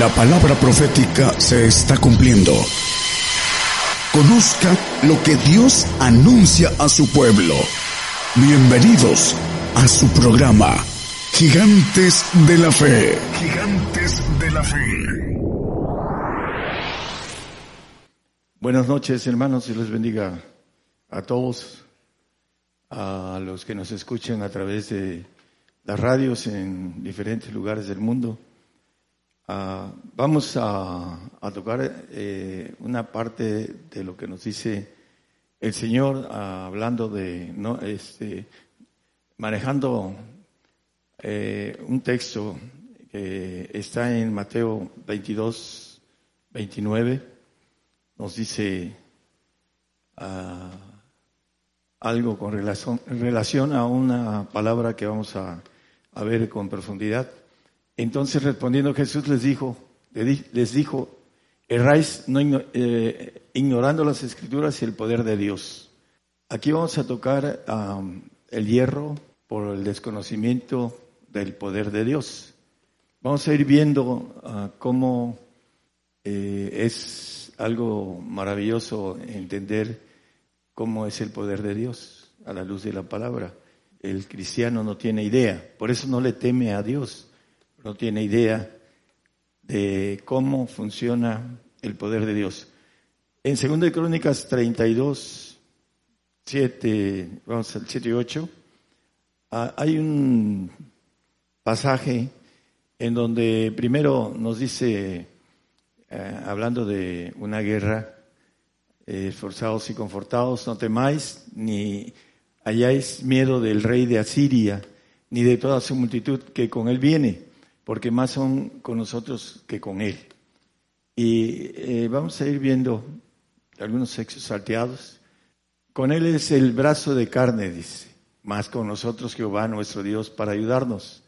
La palabra profética se está cumpliendo. Conozca lo que Dios anuncia a su pueblo. Bienvenidos a su programa, Gigantes de la Fe. Gigantes de la Fe. Buenas noches, hermanos, y les bendiga a todos, a los que nos escuchan a través de las radios en diferentes lugares del mundo. Ah, vamos a, tocar eh, una parte de lo que nos dice el Señor ah, hablando de, no, este, manejando eh, un texto que está en Mateo 22, 29, nos dice ah, algo con relación, relación a una palabra que vamos a, a ver con profundidad. Entonces respondiendo Jesús les dijo, les dijo, erráis no, eh, ignorando las escrituras y el poder de Dios. Aquí vamos a tocar el hierro por el desconocimiento del poder de Dios. Vamos a ir viendo ah, cómo eh, es algo maravilloso entender cómo es el poder de Dios a la luz de la palabra. El cristiano no tiene idea, por eso no le teme a Dios no tiene idea de cómo funciona el poder de Dios. En 2 de Crónicas 32, 7, vamos al 7 y 8, ah, hay un pasaje en donde primero nos dice, eh, hablando de una guerra, eh, esforzados y confortados, no temáis ni hayáis miedo del rey de Asiria, ni de toda su multitud que con él viene porque más son con nosotros que con Él. Y eh, vamos a ir viendo algunos sexos salteados. Con Él es el brazo de carne, dice, más con nosotros Jehová nuestro Dios para ayudarnos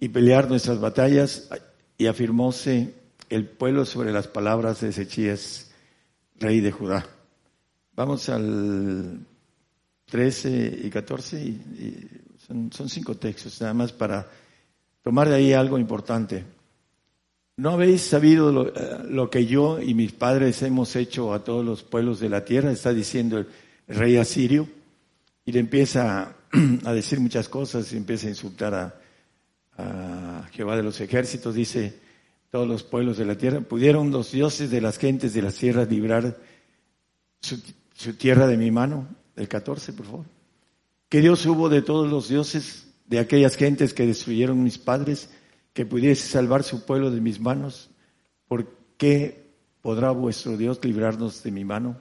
y pelear nuestras batallas. Y afirmóse el pueblo sobre las palabras de Ezechías, rey de Judá. Vamos al 13 y 14, y, son, son cinco textos, nada más para tomar de ahí algo importante. ¿No habéis sabido eh, lo, que yo y mis padres hemos hecho a todos los pueblos de la tierra? Está diciendo el rey asirio. Y le empieza a decir muchas cosas y empieza a insultar a, Jehová de los ejércitos. Dice, todos los pueblos de la tierra, ¿pudieron los dioses de las gentes de las tierras librar su, su tierra de mi mano? El 14, por favor. ¿Qué Dios hubo de todos los dioses de aquellas gentes que destruyeron mis padres, que pudiese salvar su pueblo de mis manos, ¿por qué podrá vuestro Dios librarnos de mi mano?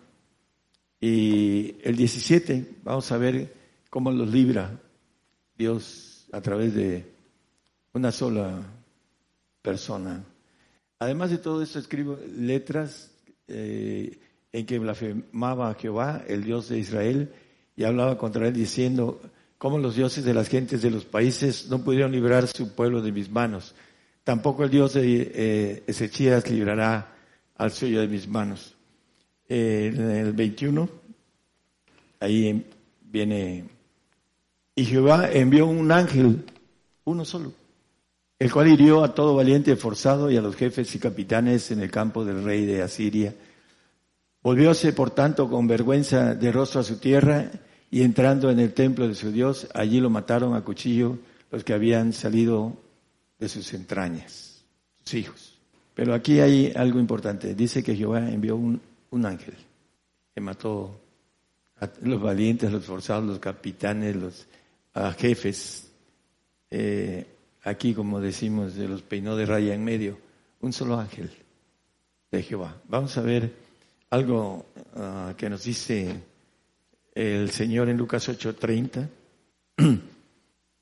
Y el 17, vamos a ver cómo los libra Dios a través de una sola persona. Además de todo esto, escribo letras eh, en que blasfemaba a Jehová, el Dios de Israel, y hablaba contra él diciendo, como los dioses de las gentes de los países no pudieron librar su pueblo de mis manos. Tampoco el Dios de eh, Ezechías librará al suyo de mis manos. en el 21, ahí viene, y Jehová envió un ángel, uno solo, el cual hirió a todo valiente forzado y a los jefes y capitanes en el campo del rey de Asiria. Volvióse, por tanto, con vergüenza de rostro a su tierra y entrando en el templo de su Dios, allí lo mataron a cuchillo los que habían salido de sus entrañas, sus hijos. Pero aquí hay algo importante. Dice que Jehová envió un, ángel que mató a los valientes, los forzados, los capitanes, los jefes. Eh, aquí, como decimos, de los peinó de raya en medio. Un solo ángel de Jehová. Vamos a ver algo ah, que nos dice el Señor en Lucas 8:30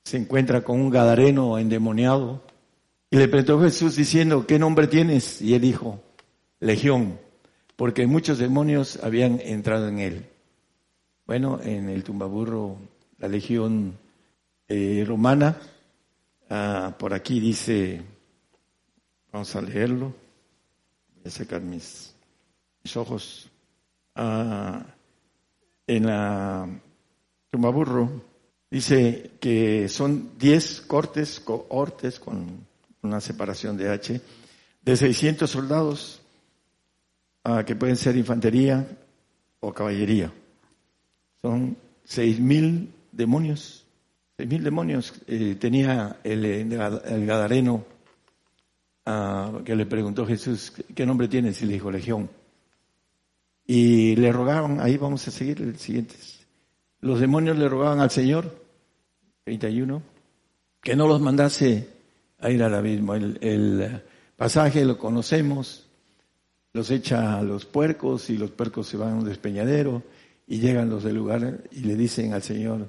se encuentra con un gadareno endemoniado y le preguntó Jesús diciendo, ¿qué nombre tienes? Y él dijo, Legión, porque muchos demonios habían entrado en él. Bueno, en el tumbaburro, la legión eh, romana, ah, por aquí dice, vamos a leerlo, voy a sacar mis, mis ojos. Ah, en la Tumaburro, dice que son 10 cortes, cohortes con una separación de H, de 600 soldados que pueden ser infantería o caballería. Son 6.000 demonios. 6.000 demonios eh, tenía el, Gadareno que le preguntó Jesús, ¿qué nombre tienes? Y le dijo Legión. Y le rogaban, ahí vamos a seguir el siguiente. Los demonios le rogaban al Señor, 31, que no los mandase a ir al abismo. El, el pasaje lo conocemos, los echa a los puercos y los puercos se van a un despeñadero y llegan los del lugar y le dicen al Señor,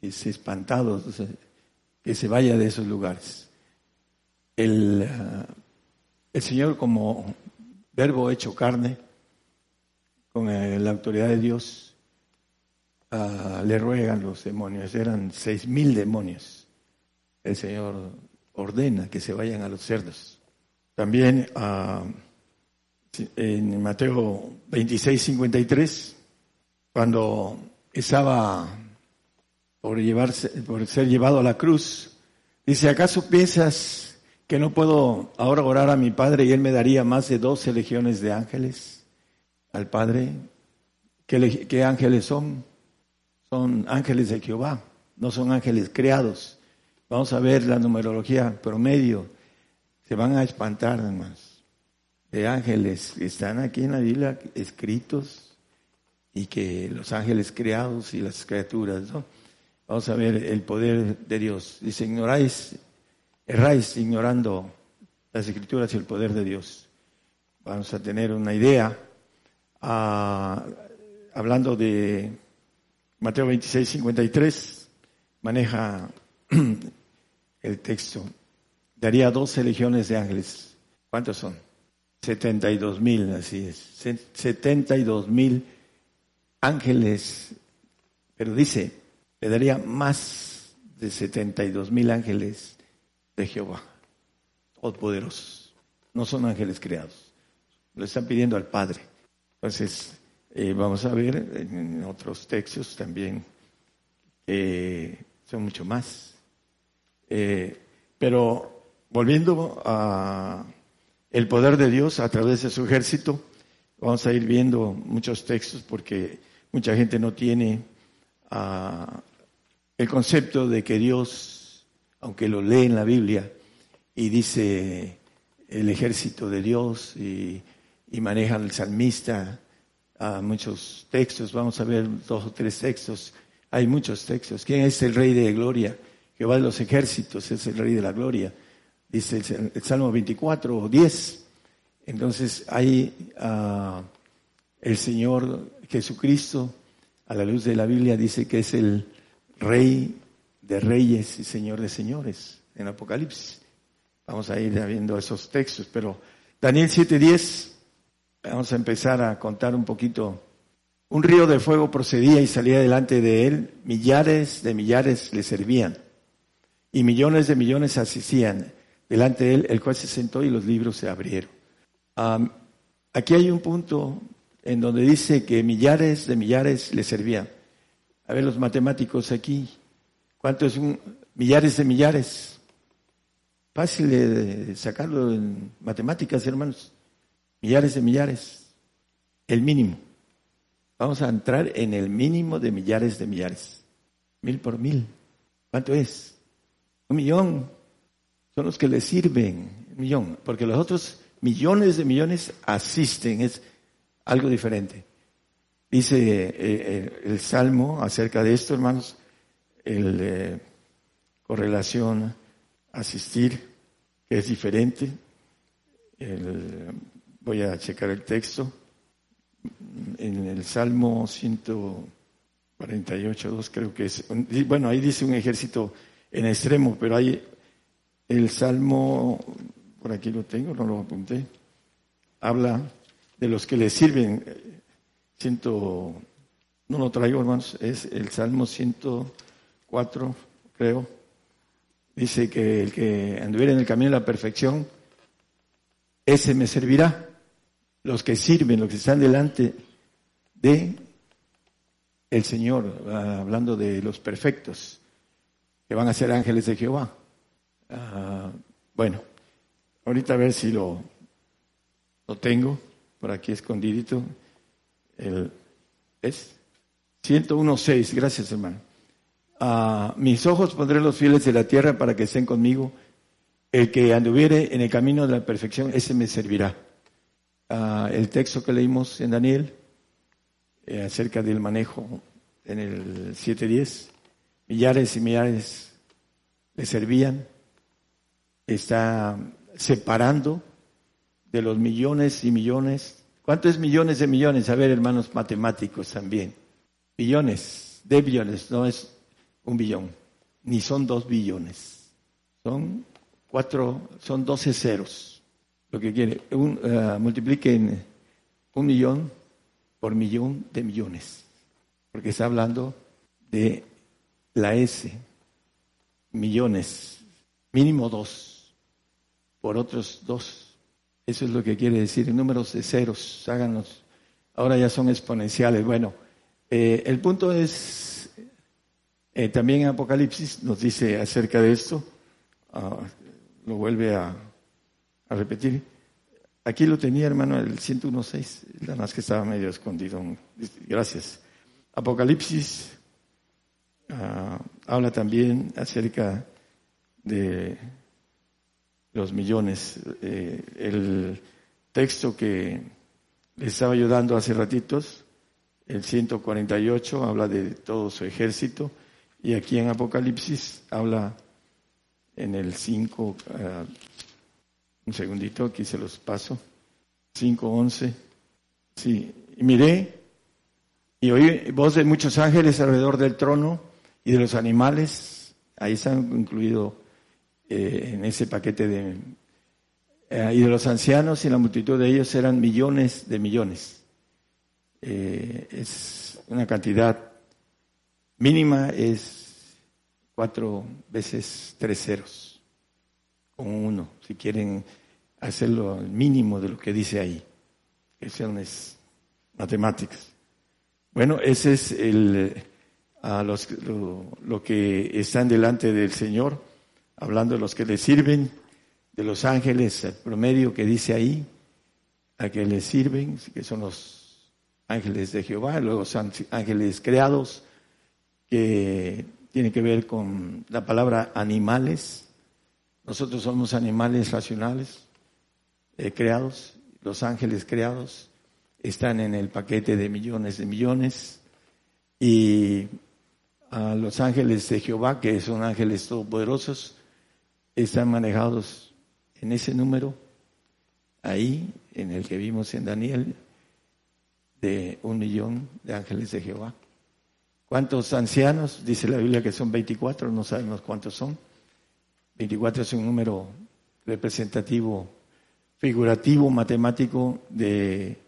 y se espantados, que se vaya de esos lugares. El, el Señor como verbo hecho carne, con eh, la autoridad de Dios, ah, le ruegan los demonios, eran seis mil demonios. El Señor ordena que se vayan a los cerdos. También uh, en Mateo 26, 53, cuando estaba por, llevarse, por ser llevado a la cruz, dice, ¿acaso piensas que no puedo ahora orar a mi Padre y Él me daría más de doce legiones de ángeles? Al Padre, ¿qué, ángeles son? Son ángeles de Jehová, no son ángeles creados. Vamos a ver la numerología promedio. Se van a espantar, hermanos de ángeles que están aquí en la Biblia escritos y que los ángeles creados y las criaturas, ¿no? Vamos a ver el poder de Dios. Dice, ignoráis, erráis ignorando las escrituras y el poder de Dios. Vamos a tener una idea, hablando de Mateo 26, 53, maneja el texto. Daría doce legiones de ángeles. ¿Cuántos son? 72 mil, así es. 72 mil ángeles, pero dice, le daría más de 72 mil ángeles de Jehová, poderosos. No son ángeles creados, lo están pidiendo al Padre. Entonces, eh, vamos a ver en otros textos también que son mucho más. Eh, pero volviendo a el poder de Dios a través de su ejército. Vamos a ir viendo muchos textos porque mucha gente no tiene ah, el concepto de que Dios, aunque lo lee en la Biblia y dice el ejército de Dios y, maneja el salmista a muchos textos, vamos a ver dos o tres textos, hay muchos textos. ¿Quién es el rey de gloria? Jehová de los ejércitos es el rey de la gloria dice el, Salmo 24 10. Entonces ahí uh, el Señor Jesucristo, a la luz de la Biblia, dice que es el Rey de reyes y Señor de señores en Apocalipsis. Vamos a ir viendo esos textos, pero Daniel 7:10, vamos a empezar a contar un poquito. Un río de fuego procedía y salía delante de él, millares de millares le servían y millones de millones asistían delante de él, el cual se sentó y los libros se abrieron. aquí hay un punto en donde dice que millares de millares le servían. A ver los matemáticos aquí, ¿cuánto es un millares de millares? Fácil de sacarlo en matemáticas, hermanos. Millares de millares. El mínimo. Vamos a entrar en el mínimo de millares de millares. Mil por mil. ¿Cuánto es? Un millón son los que le sirven, millón, porque los otros millones de millones asisten, es algo diferente. Dice eh, eh, el Salmo acerca de esto, hermanos, el eh, correlación asistir, que es diferente. Voy a checar el texto. En el Salmo 148, 2 creo que es, bueno, ahí dice un ejército en extremo, pero hay el Salmo, por aquí lo tengo, no lo apunté, habla de los que le sirven. Ciento, no lo traigo, hermanos, es el Salmo 104, creo. Dice que el que anduviera en el camino de la perfección, ese me servirá. Los que sirven, los que están delante de el Señor, hablando de los perfectos, que van a ser ángeles de Jehová. Ah, bueno, ahorita a ver si lo, lo tengo por aquí escondidito. El, es 101.6, gracias hermano. A mis ojos pondré los fieles de la tierra para que estén conmigo. El que anduviere en el camino de la perfección, ese me servirá. El texto que leímos en Daniel eh, acerca del manejo en el 7.10, millares y millares le servían, está separando de los millones y millones. ¿Cuántos millones de millones? A ver, hermanos matemáticos también. Billones, de billones, no es un billón, ni son dos billones. Son cuatro, son doce ceros. Lo que quiere, un, uh, multipliquen un millón por millón de millones. Porque está hablando de la S, millones, mínimo dos, por otros dos. Eso es lo que quiere decir, números de ceros, háganos. Ahora ya son exponenciales. Bueno, eh, el punto es, eh, también Apocalipsis nos dice acerca de esto, ah, lo vuelve a, repetir. Aquí lo tenía, hermano, el 101.6, la más que estaba medio escondido. Gracias. Apocalipsis ah, habla también acerca de los millones. Eh, el texto que le estaba ayudando hace ratitos, el 148, habla de todo su ejército, y aquí en Apocalipsis habla en el 5, ah, un segundito, aquí se los paso, 5.11, sí, y miré y oí voz de muchos ángeles alrededor del trono y de los animales, ahí están incluidos eh, en ese paquete de... Eh, y de los ancianos y la multitud de ellos eran millones de millones. Eh, es una cantidad mínima, es cuatro veces tres ceros, con uno, si quieren hacerlo al mínimo de lo que dice ahí. Es matemáticas. Bueno, ese es el, a los, lo, que están delante del Señor, hablando de los que le sirven, de los ángeles, el promedio que dice ahí, a que le sirven, que son los ángeles de Jehová, los ángeles creados, que tiene que ver con la palabra animales. Nosotros somos animales racionales, eh, creados, los ángeles creados están en el paquete de millones de millones y los ángeles de Jehová, que son ángeles todopoderosos, están manejados en ese número, ahí, en el que vimos en Daniel, de un millón de ángeles de Jehová. ¿Cuántos ancianos? Dice la Biblia que son 24, no sabemos cuántos son. 24 es un número representativo, figurativo, matemático de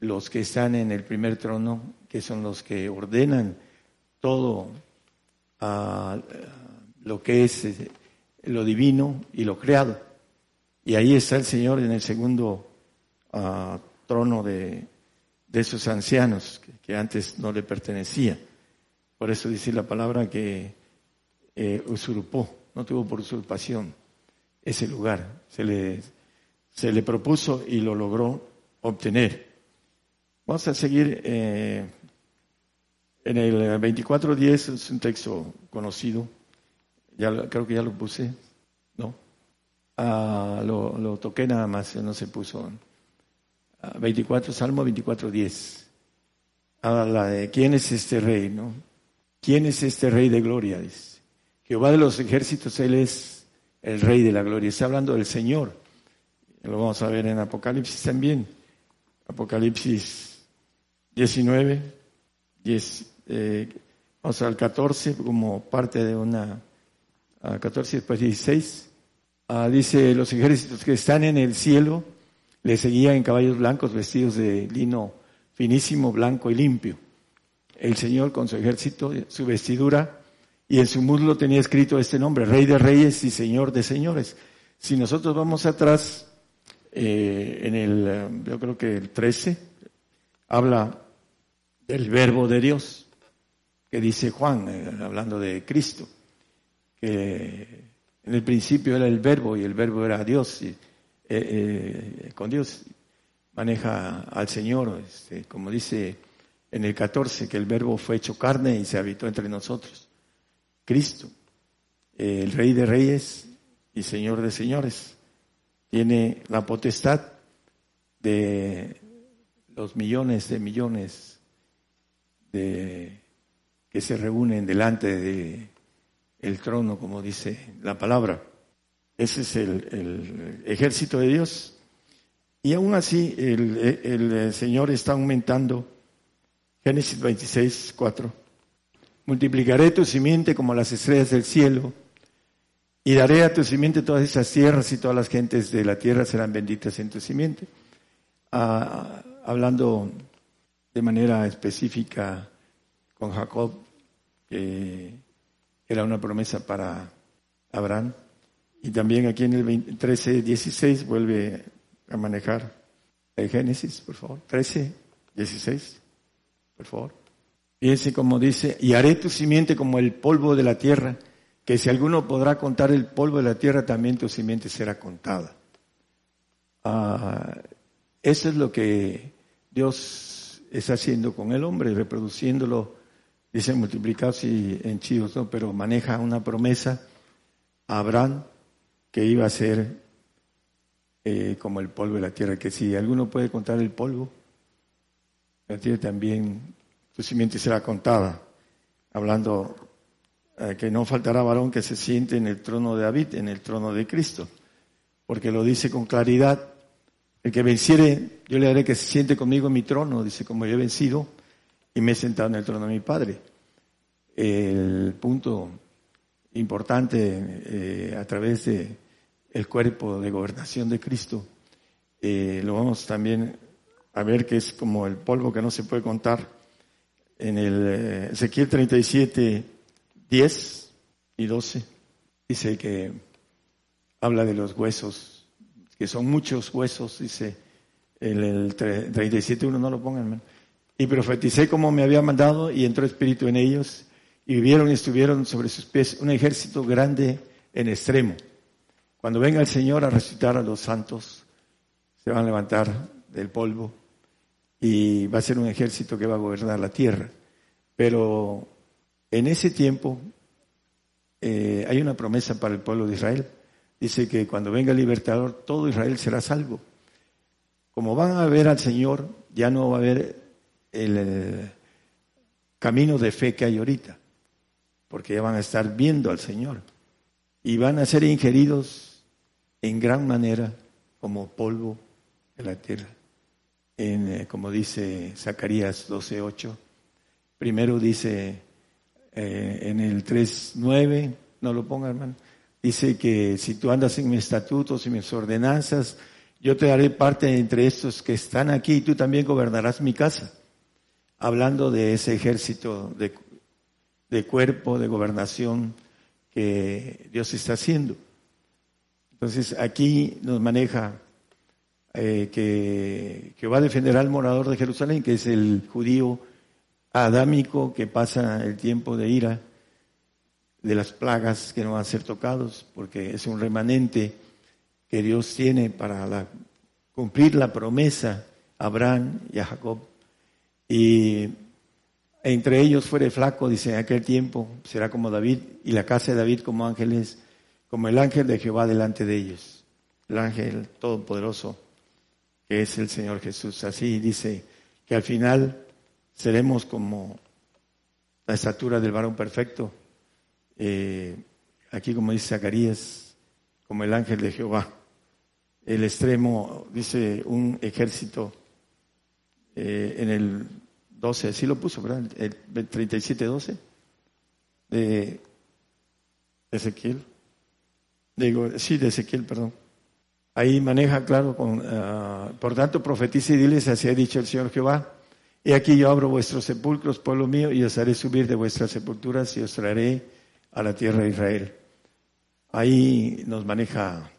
los que están en el primer trono, que son los que ordenan todo ah, lo que es eh, lo divino y lo creado. Y ahí está el Señor en el segundo ah, trono de, esos ancianos que, antes no le pertenecía. Por eso dice la palabra que eh, usurpó, no tuvo por usurpación ese lugar. Se le, se le propuso y lo logró obtener. Vamos a seguir eh, en el 24.10, es un texto conocido, ya creo que ya lo puse, ¿no? Ah, lo, toqué nada más, no se puso. 24, ah, Salmo 24.10. Habla de quién es este rey, ¿no? ¿Quién es este rey de gloria? Dice. Jehová de los ejércitos, Él es el rey de la gloria. Está hablando del Señor. Lo vamos a ver en Apocalipsis también. Apocalipsis 19, 10, eh, vamos al 14 como parte de una, 14 después 16, ah, dice los ejércitos que están en el cielo le seguían en caballos blancos vestidos de lino finísimo, blanco y limpio. El Señor con su ejército, su vestidura, y en su muslo tenía escrito este nombre, Rey de Reyes y Señor de Señores. Si nosotros vamos atrás, eh, en el, yo creo que el 13, habla el verbo de Dios, que dice Juan, eh, hablando de Cristo, que En el principio era el verbo y el verbo era Dios, y, eh, con Dios maneja al Señor, este, como dice en el 14, que el verbo fue hecho carne y se habitó entre nosotros. Cristo, el Rey de Reyes y Señor de Señores, tiene la potestad de los millones de millones de que se reúnen delante de el trono, como dice la palabra. Ese es el, ejército de Dios. Y aún así el, el, Señor está aumentando. Génesis 26, 4. Multiplicaré tu simiente como las estrellas del cielo y daré a tu simiente todas esas tierras y todas las gentes de la tierra serán benditas en tu simiente. Ah, hablando de manera específica con Jacob, que era una promesa para Abraham. Y también aquí en el 13, 16 vuelve a manejar el Génesis, por favor. 13, 16, por favor. Fíjense como dice, y haré tu simiente como el polvo de la tierra, que si alguno podrá contar el polvo de la tierra, también tu simiente será contada. Ah, eso es lo que Dios está haciendo con el hombre, reproduciéndolo dice multiplicarse en chivos, ¿no? pero maneja una promesa a Abraham que iba a ser eh, como el polvo de la tierra, que si alguno puede contar el polvo, la tierra también, su simiente será contada, hablando eh, que no faltará varón que se siente en el trono de David, en el trono de Cristo, porque lo dice con claridad, el que venciere, yo le haré que se siente conmigo en mi trono, dice, como yo he vencido, y me he sentado en el trono de mi Padre. El punto importante eh, a través de el cuerpo de gobernación de Cristo, eh, lo vamos también a ver que es como el polvo que no se puede contar en el eh, Ezequiel 37, 10 y 12. Dice que habla de los huesos, que son muchos huesos, dice el, el 37, uno no lo pongan, y profeticé como me había mandado y entró espíritu en ellos y vivieron y estuvieron sobre sus pies un ejército grande en extremo. Cuando venga el Señor a resucitar a los santos, se van a levantar del polvo y va a ser un ejército que va a gobernar la tierra. Pero en ese tiempo eh, hay una promesa para el pueblo de Israel. Dice que cuando venga el libertador, todo Israel será salvo. Como van a ver al Señor, ya no va a haber el camino de fe que hay ahorita, porque ya van a estar viendo al Señor y van a ser ingeridos en gran manera como polvo de la tierra. En, eh, como dice Zacarías 12:8, primero dice eh, en el 3:9, no lo ponga hermano, dice que si tú andas en mis estatutos y mis ordenanzas, yo te daré parte entre estos que están aquí y tú también gobernarás mi casa hablando de ese ejército de, cuerpo, de gobernación que Dios está haciendo. Entonces aquí nos maneja eh, que, que, va a defender al morador de Jerusalén, que es el judío adámico que pasa el tiempo de ira, de las plagas que no van a ser tocados, porque es un remanente que Dios tiene para cumplir la promesa a Abraham y a Jacob. Y entre ellos fuere flaco, dice, en aquel tiempo será como David, y la casa de David como ángeles, como el ángel de Jehová delante de ellos. El ángel todopoderoso, que es el Señor Jesús. Así dice que al final seremos como la estatura del varón perfecto. Eh, aquí como dice Zacarías, como el ángel de Jehová. El extremo, dice un ejército eh, en el 12, así lo puso, ¿verdad? El 37-12 de Ezequiel. Digo, sí, de Ezequiel, perdón. Ahí maneja, claro, con, ah, por tanto, profetiza y diles, así ha dicho el Señor Jehová. Y aquí yo abro vuestros sepulcros, pueblo mío, y os haré subir de vuestras sepulturas y os traeré a la tierra de Israel. Ahí nos maneja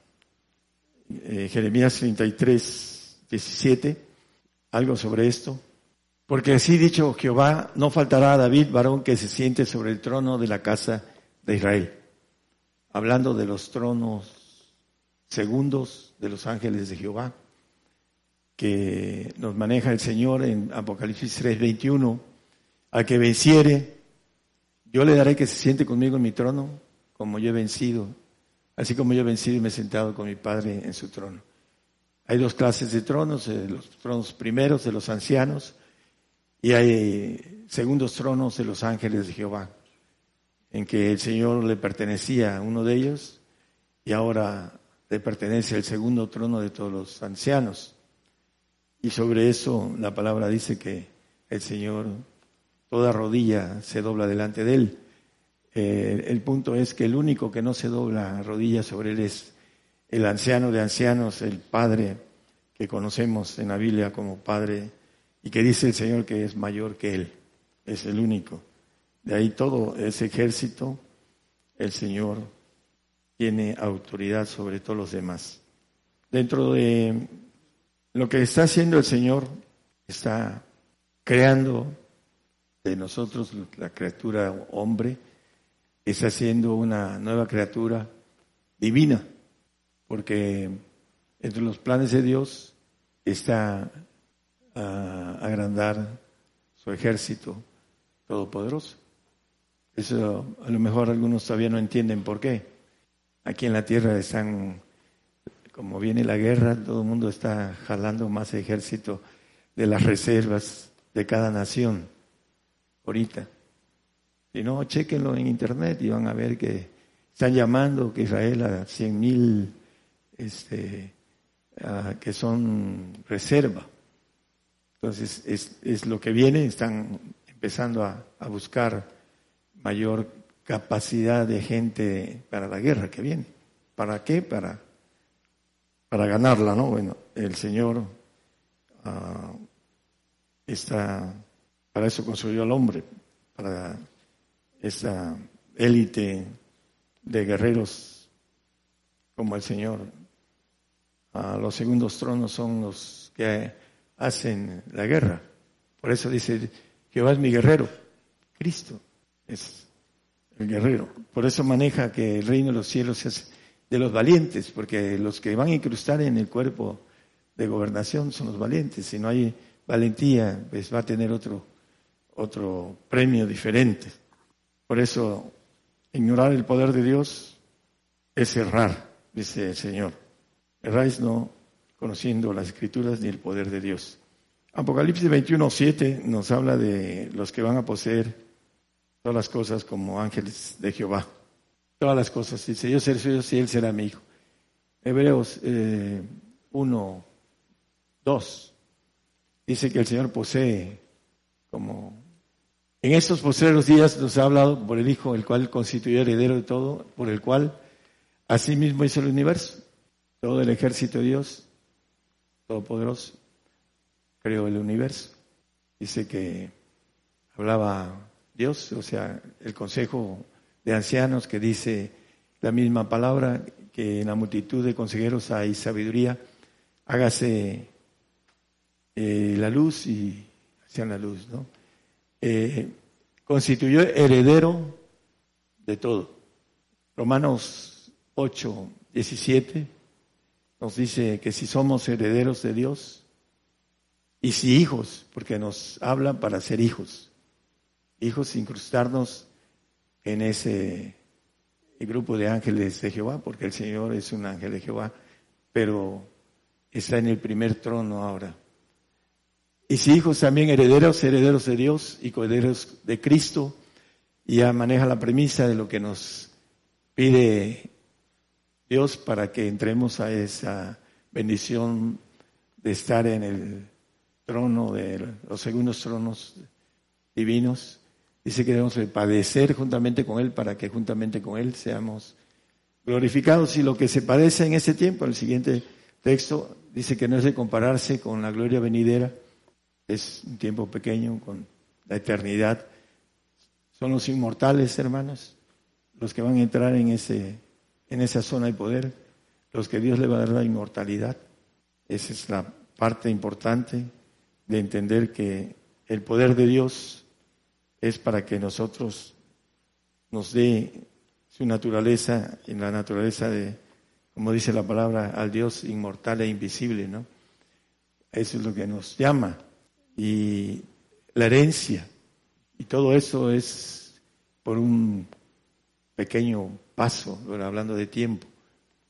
eh, Jeremías 33, 17 algo sobre esto? Porque así dicho Jehová, no faltará a David varón que se siente sobre el trono de la casa de Israel. hablando de los tronos segundos de los ángeles de Jehová, que nos maneja el Señor en Apocalipsis 3:21, al que venciere, yo le daré que se siente conmigo en mi trono, como yo he vencido, así como yo he vencido y me he sentado con mi Padre en su trono. Hay dos clases de tronos, eh, los tronos primeros de los ancianos y hay segundos tronos de los ángeles de Jehová, en que el Señor le pertenecía a uno de ellos y ahora le pertenece el segundo trono de todos los ancianos. Y sobre eso la palabra dice que el Señor, toda rodilla se dobla delante de Él. Eh, el punto es que el único que no se dobla rodilla sobre Él es el anciano de ancianos, el Padre que conocemos en la Biblia como Padre y que dice el Señor que es mayor que Él, es el único. De ahí todo ese ejército, el Señor tiene autoridad sobre todos los demás. Dentro de lo que está haciendo el Señor, está creando de nosotros la criatura hombre, está haciendo una nueva criatura divina, porque entre los planes de Dios está a agrandar su ejército todopoderoso. Eso a lo mejor algunos todavía no entienden por qué. Aquí en la tierra están, como viene la guerra, todo el mundo está jalando más ejército de las reservas de cada nación ahorita. Si no, chequenlo en internet y van a ver que están llamando que Israel a cien mil este, que son reserva. Entonces, es, es, lo que viene, están empezando a, a, buscar mayor capacidad de gente para la guerra que viene. ¿Para qué? Para, para ganarla, ¿no? Bueno, el Señor uh, está, para eso construyó al hombre, para esa élite de guerreros como el Señor los segundos tronos son los que hacen la guerra. Por eso dice, Jehová es mi guerrero. Cristo es el guerrero. Por eso maneja que el reino de los cielos es de los valientes, porque los que van a incrustar en el cuerpo de gobernación son los valientes. Si no hay valentía, pues va a tener otro, otro premio diferente. Por eso, ignorar el poder de Dios es errar, dice el Señor. Erráis no conociendo las escrituras ni el poder de Dios. Apocalipsis 21, 7 nos habla de los que van a poseer todas las cosas como ángeles de Jehová. Todas las cosas. Dice, yo seré suyo y él será mi hijo. Hebreos 1, 2 dice que el Señor posee como... En estos posteriores días nos ha hablado por el Hijo, el cual constituyó heredero de todo, por el cual asimismo hizo el universo todo el ejército de Dios, todopoderoso, creó el universo. Dice que hablaba Dios, o sea, el consejo de ancianos que dice la misma palabra, que en la multitud de consejeros hay sabiduría, hágase eh, la luz y hacían la luz, ¿no? Eh, constituyó heredero de todo. Romanos 8, 17 nos dice que si somos herederos de Dios y si hijos, porque nos hablan para ser hijos, hijos incrustarnos en ese grupo de ángeles de Jehová, porque el Señor es un ángel de Jehová, pero está en el primer trono ahora. Y si hijos también herederos, herederos de Dios y coherederos de Cristo, ya maneja la premisa de lo que nos pide Dios para que entremos a esa bendición de estar en el trono de los segundos tronos divinos. Dice que debemos padecer juntamente con Él para que juntamente con Él seamos glorificados. Y lo que se padece en ese tiempo, el siguiente texto, dice que no es de compararse con la gloria venidera, es un tiempo pequeño con la eternidad. Son los inmortales, hermanos, los que van a entrar en ese en esa zona de poder, los que Dios le va a dar la inmortalidad. Esa es la parte importante de entender que el poder de Dios es para que nosotros nos dé su naturaleza, en la naturaleza de, como dice la palabra, al Dios inmortal e invisible, ¿no? Eso es lo que nos llama. Y la herencia, y todo eso es por un pequeño paso, hablando de tiempo,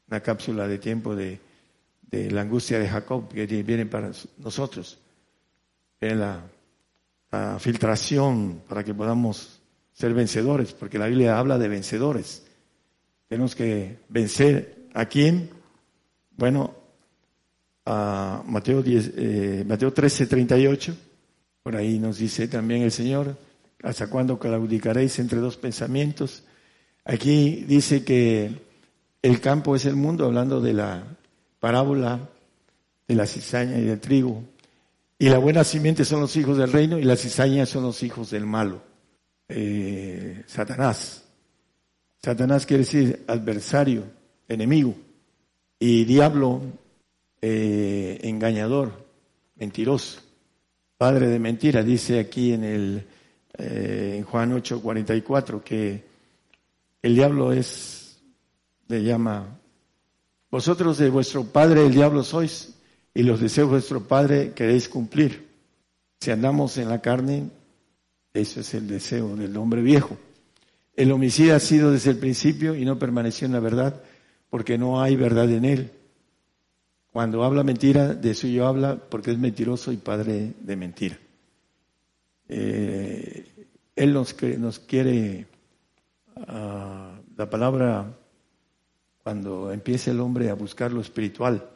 una cápsula de tiempo de, de la angustia de Jacob que viene para nosotros, en la, la filtración para que podamos ser vencedores, porque la Biblia habla de vencedores. Tenemos que vencer a quién? Bueno, a Mateo, 10, eh, Mateo 13, 38, por ahí nos dice también el Señor, ¿hasta cuándo claudicaréis entre dos pensamientos? Aquí dice que el campo es el mundo, hablando de la parábola de la cizaña y del trigo. Y la buena simiente son los hijos del reino y la cizaña son los hijos del malo. Eh, Satanás. Satanás quiere decir adversario, enemigo. Y diablo, eh, engañador, mentiroso, padre de mentira. Dice aquí en el eh, en Juan 8, 44 que el diablo es, le llama, vosotros de vuestro padre el diablo sois y los deseos de vuestro padre queréis cumplir. Si andamos en la carne, eso es el deseo del hombre viejo. El homicida ha sido desde el principio y no permaneció en la verdad porque no hay verdad en él. Cuando habla mentira, de suyo habla porque es mentiroso y padre de mentira. Eh, él nos, nos quiere, uh, la palabra, cuando empieza el hombre a buscar lo espiritual,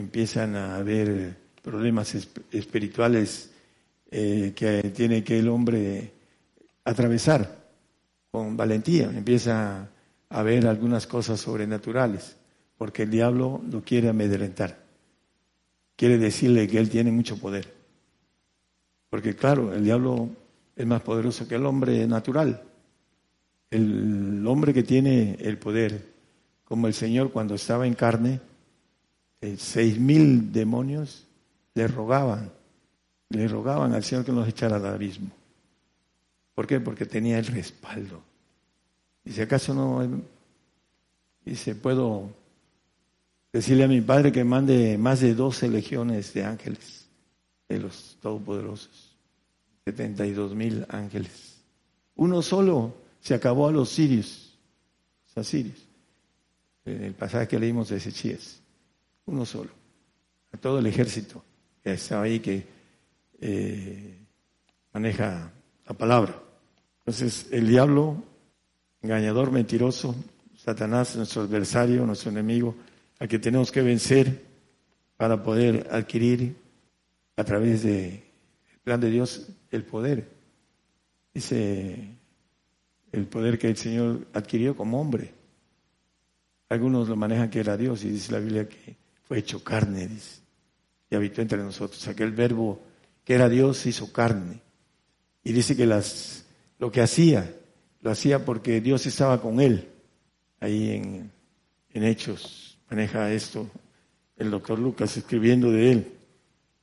empiezan a haber problemas espirituales eh, que tiene que el hombre atravesar con valentía, empieza a ver algunas cosas sobrenaturales, porque el diablo lo quiere amedrentar, quiere decirle que él tiene mucho poder, porque claro, el diablo es más poderoso que el hombre natural, el hombre que tiene el poder, como el Señor cuando estaba en carne, seis mil demonios le rogaban, le rogaban al Señor que nos echara al abismo. ¿Por qué? Porque tenía el respaldo. Y si acaso no, dice, puedo decirle a mi padre que mande más de 12 legiones de ángeles, de los todopoderosos, 72 mil ángeles. Uno solo se acabó a los sirios, los asirios, en el pasaje que leímos de Ezechiel uno solo, a todo el ejército que está ahí, que eh, maneja la palabra. Entonces, el diablo, engañador, mentiroso, Satanás, nuestro adversario, nuestro enemigo, al que tenemos que vencer para poder adquirir a través del plan de Dios el poder. Dice el poder que el Señor adquirió como hombre. Algunos lo manejan que era Dios y dice la Biblia que fue hecho carne, dice, y habitó entre nosotros. Aquel verbo que era Dios hizo carne. Y dice que las, lo que hacía, lo hacía porque Dios estaba con él. Ahí en, en Hechos maneja esto el doctor Lucas escribiendo de él,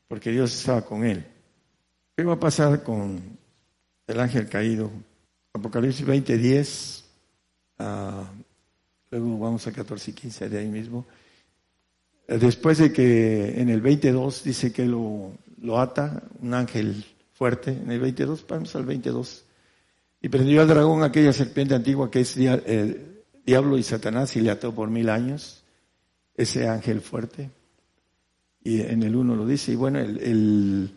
porque Dios estaba con él. ¿Qué va a pasar con el ángel caído? Apocalipsis 20, 10, uh, luego vamos a 14 y 15 de ahí mismo. Después de que en el 22 dice que lo, lo ata un ángel fuerte, en el 22, vamos al 22, y prendió al dragón aquella serpiente antigua que es el diablo y Satanás y le ató por mil años, ese ángel fuerte. Y en el 1 lo dice, y bueno, el, el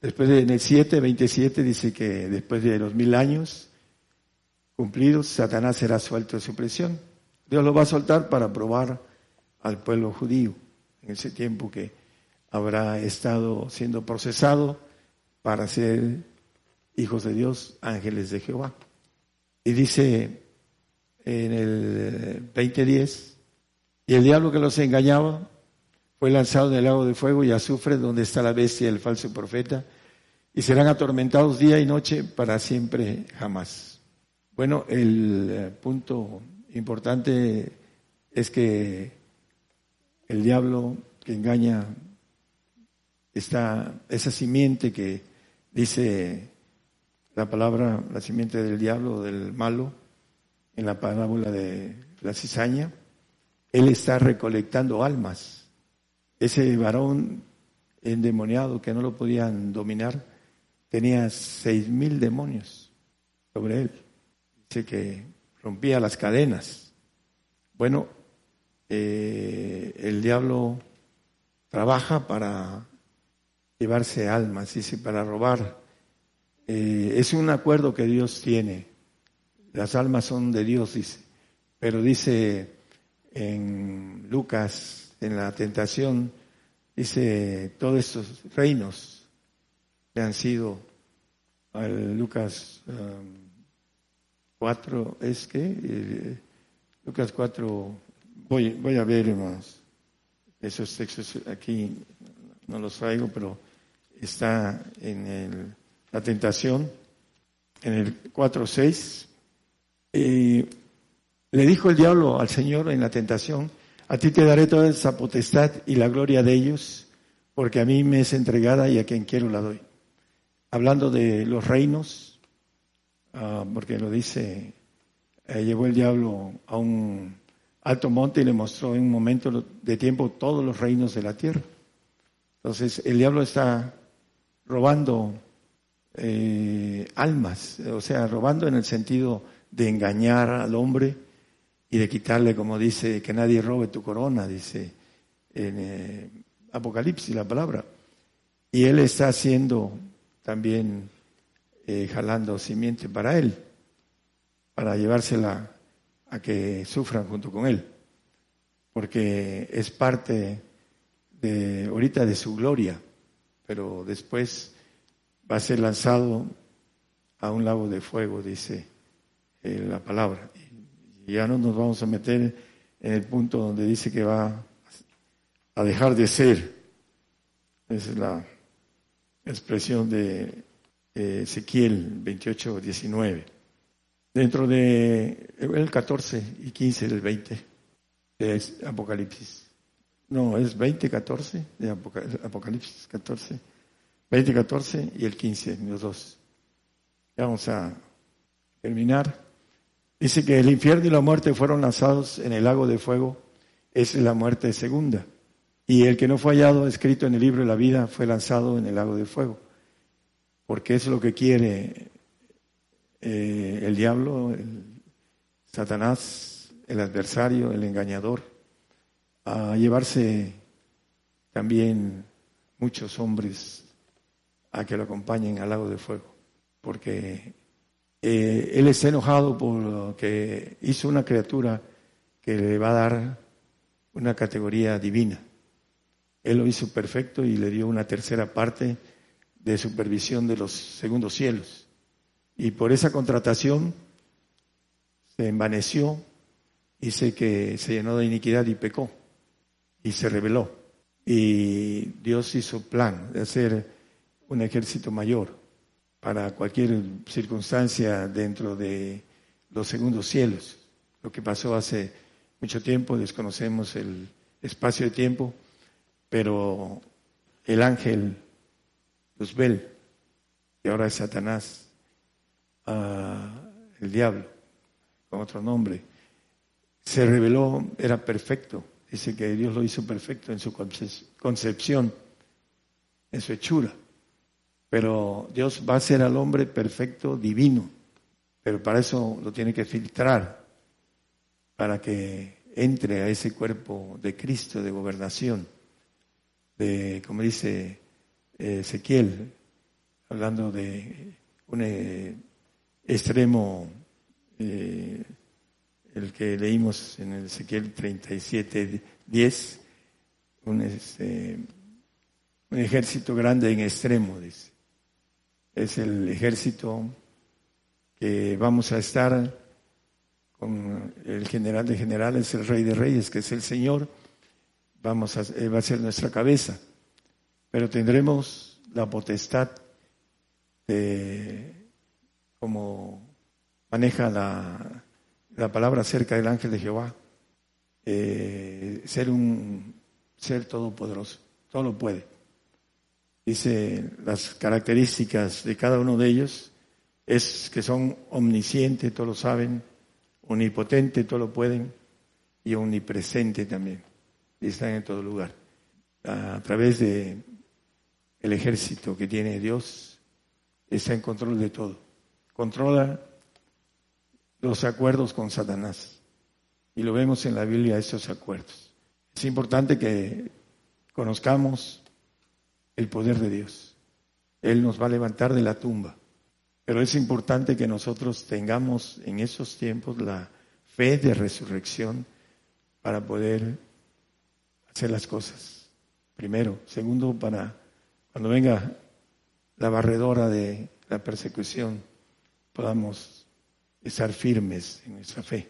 después de, en el 7, 27 dice que después de los mil años cumplidos, Satanás será suelto de su prisión. Dios lo va a soltar para probar al pueblo judío en ese tiempo que habrá estado siendo procesado para ser hijos de Dios, ángeles de Jehová. Y dice en el 2010, y el diablo que los engañaba fue lanzado en el lago de fuego y azufre donde está la bestia el falso profeta, y serán atormentados día y noche para siempre jamás. Bueno, el eh, punto importante es que el diablo que engaña esta, esa simiente que dice la palabra, la simiente del diablo, del malo, en la parábola de la cizaña, él está recolectando almas. Ese varón endemoniado que no lo podían dominar tenía seis mil demonios sobre él. Dice que rompía las cadenas. Bueno, eh, el diablo trabaja para llevarse almas, dice, para robar. Eh, es un acuerdo que Dios tiene. Las almas son de Dios, dice. Pero dice en Lucas, en la tentación, dice, todos estos reinos que han sido, Lucas 4, um, es que, eh, Lucas 4, voy, a ver más esos textos aquí, no los traigo, pero está en el, la tentación, en el 4.6. Y le dijo el diablo al Señor en la tentación, a ti te daré toda esa potestad y la gloria de ellos, porque a mí me es entregada y a quien quiero la doy. Hablando de los reinos, ah, porque lo dice, eh, llevó el diablo a un alto monte y le mostró en un momento de tiempo todos los reinos de la tierra. Entonces el diablo está robando eh, almas, o sea, robando en el sentido de engañar al hombre y de quitarle, como dice, que nadie robe tu corona, dice en eh, Apocalipsis la palabra. Y él está haciendo también, eh, jalando simiente para él, para llevársela a que sufran junto con él, porque es parte de ahorita de su gloria pero después va a ser lanzado a un lago de fuego, dice eh, la palabra. Y ya no nos vamos a meter en el punto donde dice que va a dejar de ser. Esa es la expresión de eh, Ezequiel 28, 19. Dentro de el 14 y 15 del 20 es Apocalipsis. No, es 20, 14 de Apocalipsis 14. 20, 14 y el 15, los dos. Ya vamos a terminar. Dice que el infierno y la muerte fueron lanzados en el lago de fuego. Es la muerte segunda. Y el que no fue hallado escrito en el libro de la vida fue lanzado en el lago de fuego. Porque es lo que quiere eh, el diablo, el Satanás, el adversario, el engañador a llevarse también muchos hombres a que lo acompañen al lago de fuego, porque eh, él está enojado por que hizo una criatura que le va a dar una categoría divina. Él lo hizo perfecto y le dio una tercera parte de supervisión de los segundos cielos. Y por esa contratación se envaneció, dice que se llenó de iniquidad y pecó y se rebeló. Y Dios hizo plan de hacer un ejército mayor para cualquier circunstancia dentro de los segundos cielos. Lo que pasó hace mucho tiempo, desconocemos el espacio de tiempo, pero el ángel Luzbel, que ahora es Satanás, ah, el diablo, con otro nombre, se reveló, era perfecto, Dice que Dios lo hizo perfecto en su concepción, en su hechura. Pero Dios va a hacer al hombre perfecto, divino. Pero para eso lo tiene que filtrar, para que entre a ese cuerpo de Cristo, de gobernación, de, como dice eh, Ezequiel, hablando de un eh, extremo eh, el que leímos en el Ezequiel 37, 10, un, este, un ejército grande en extremo, dice. Es el ejército que vamos a estar con el general de generales, el rey de reyes, que es el Señor, vamos a, va a ser nuestra cabeza, pero tendremos la potestad de, como maneja la, la palabra acerca del ángel de Jehová, eh, ser un ser todopoderoso, todo lo puede. Dice las características de cada uno de ellos es que son omniscientes, todos lo saben, omnipotente, todo lo pueden, y omnipresente también. Y están en todo lugar. A través de el ejército que tiene Dios, está en control de todo. Controla los acuerdos con Satanás. Y lo vemos en la Biblia, esos acuerdos. Es importante que conozcamos el poder de Dios. Él nos va a levantar de la tumba. Pero es importante que nosotros tengamos en esos tiempos la fe de resurrección para poder hacer las cosas. Primero. Segundo, para cuando venga la barredora de la persecución, podamos estar firmes en nuestra fe,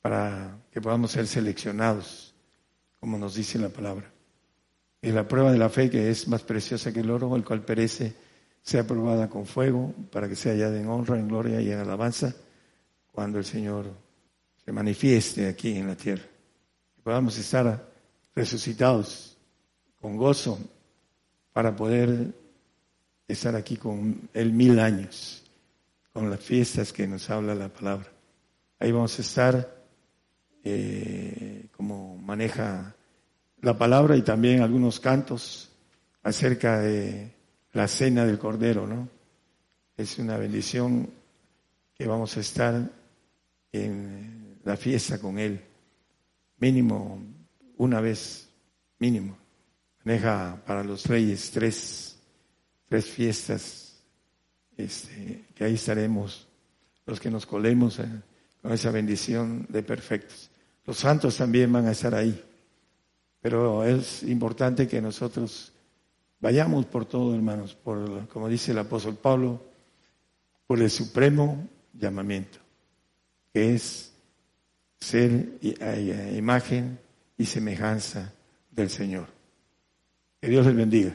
para que podamos ser seleccionados, como nos dice la palabra. Y la prueba de la fe, que es más preciosa que el oro, el cual perece, sea probada con fuego, para que sea hallada en honra, en gloria y en alabanza, cuando el Señor se manifieste aquí en la tierra. Que podamos estar resucitados con gozo para poder estar aquí con Él mil años, con las fiestas que nos habla la palabra. Ahí vamos a estar eh, como maneja la palabra y también algunos cantos acerca de la cena del Cordero, ¿no? Es una bendición que vamos a estar en la fiesta con Él, mínimo una vez, mínimo. Maneja para los reyes tres, tres fiestas, este, que ahí estaremos los que nos colemos eh, con esa bendición de perfectos. Los santos también van a estar ahí, pero es importante que nosotros vayamos por todo, hermanos, por, como dice el apóstol Pablo, por el supremo llamamiento, que es ser imagen y semejanza del Señor. Que Dios les bendiga.